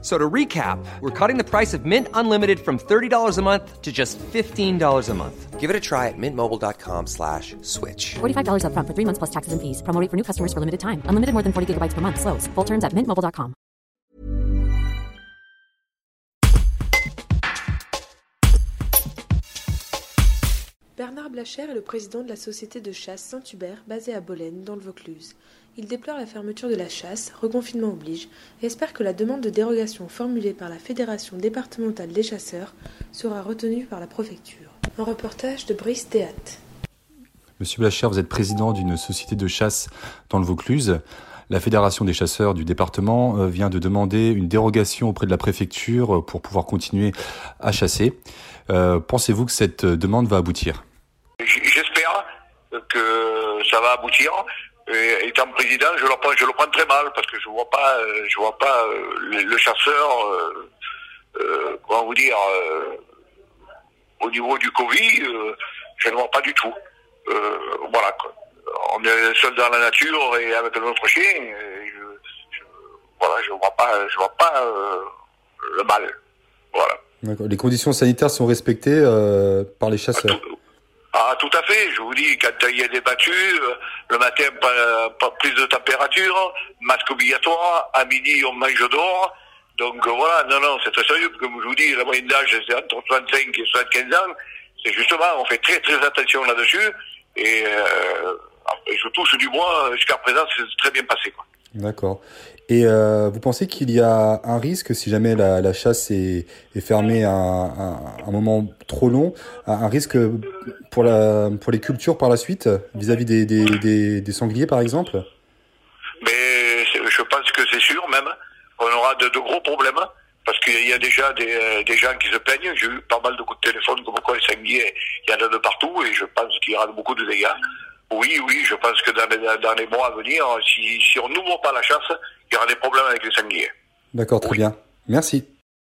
So to recap, we're cutting the price of Mint Unlimited from $30 a month to just $15 a month. Give it a try at mintmobile.com slash switch. $45 upfront for three months plus taxes and fees. Promo rate for new customers for limited time. Unlimited more than 40 gigabytes per month. Slows. Full terms at mintmobile.com. Bernard Blacher est le président de la société de chasse Saint-Hubert basée à Bolène, dans le Vaucluse. Il déplore la fermeture de la chasse, reconfinement oblige, et espère que la demande de dérogation formulée par la Fédération départementale des chasseurs sera retenue par la préfecture. Un reportage de Brice Théat. Monsieur Blacher, vous êtes président d'une société de chasse dans le Vaucluse. La Fédération des chasseurs du département euh, vient de demander une dérogation auprès de la préfecture pour pouvoir continuer à chasser. Euh, Pensez-vous que cette demande va aboutir? J'espère que ça va aboutir. Et, étant président, je le prends, je le prends très mal parce que je vois pas, euh, je vois pas euh, le, le chasseur, euh, euh, comment vous dire, euh, au niveau du Covid, je ne vois pas du tout. Voilà, quoi. on est seul dans la nature et avec notre chien. et je, je, voilà, je vois pas, je vois pas le mal. Voilà. Les conditions sanitaires sont respectées par les chasseurs. Tout- Ah, tout à fait. Je vous dis, quand il y a des battues, euh, le matin, pas, pas prise de température, masque obligatoire, à midi, on mange dehors. Donc euh, voilà, non, non, c'est très sérieux. Comme je vous dis, la moyenne d'âge, c'est entre 65 et 75 ans. C'est justement, on fait très, très attention là-dessus. Et, euh, je du bois, jusqu'à présent, c'est très bien passé. Quoi. D'accord. Et euh, vous pensez qu'il y a un risque si jamais la, chasse est, fermée à un, moment trop long, un risque pour, la, pour les cultures par la suite, vis-à-vis des, des, sangliers par exemple? Mais je pense que c'est sûr même qu'on aura de, gros problèmes parce qu'il y a déjà des, des gens qui se plaignent. J'ai eu pas mal de coups de téléphone comme quoi les sangliers, il y en a de partout et je pense qu'il y aura beaucoup de dégâts. Oui, oui, je pense que dans les, dans les mois à venir, si, si on n'ouvre pas la chasse, il y aura des problèmes avec les sangliers. D'accord, très bien. Merci.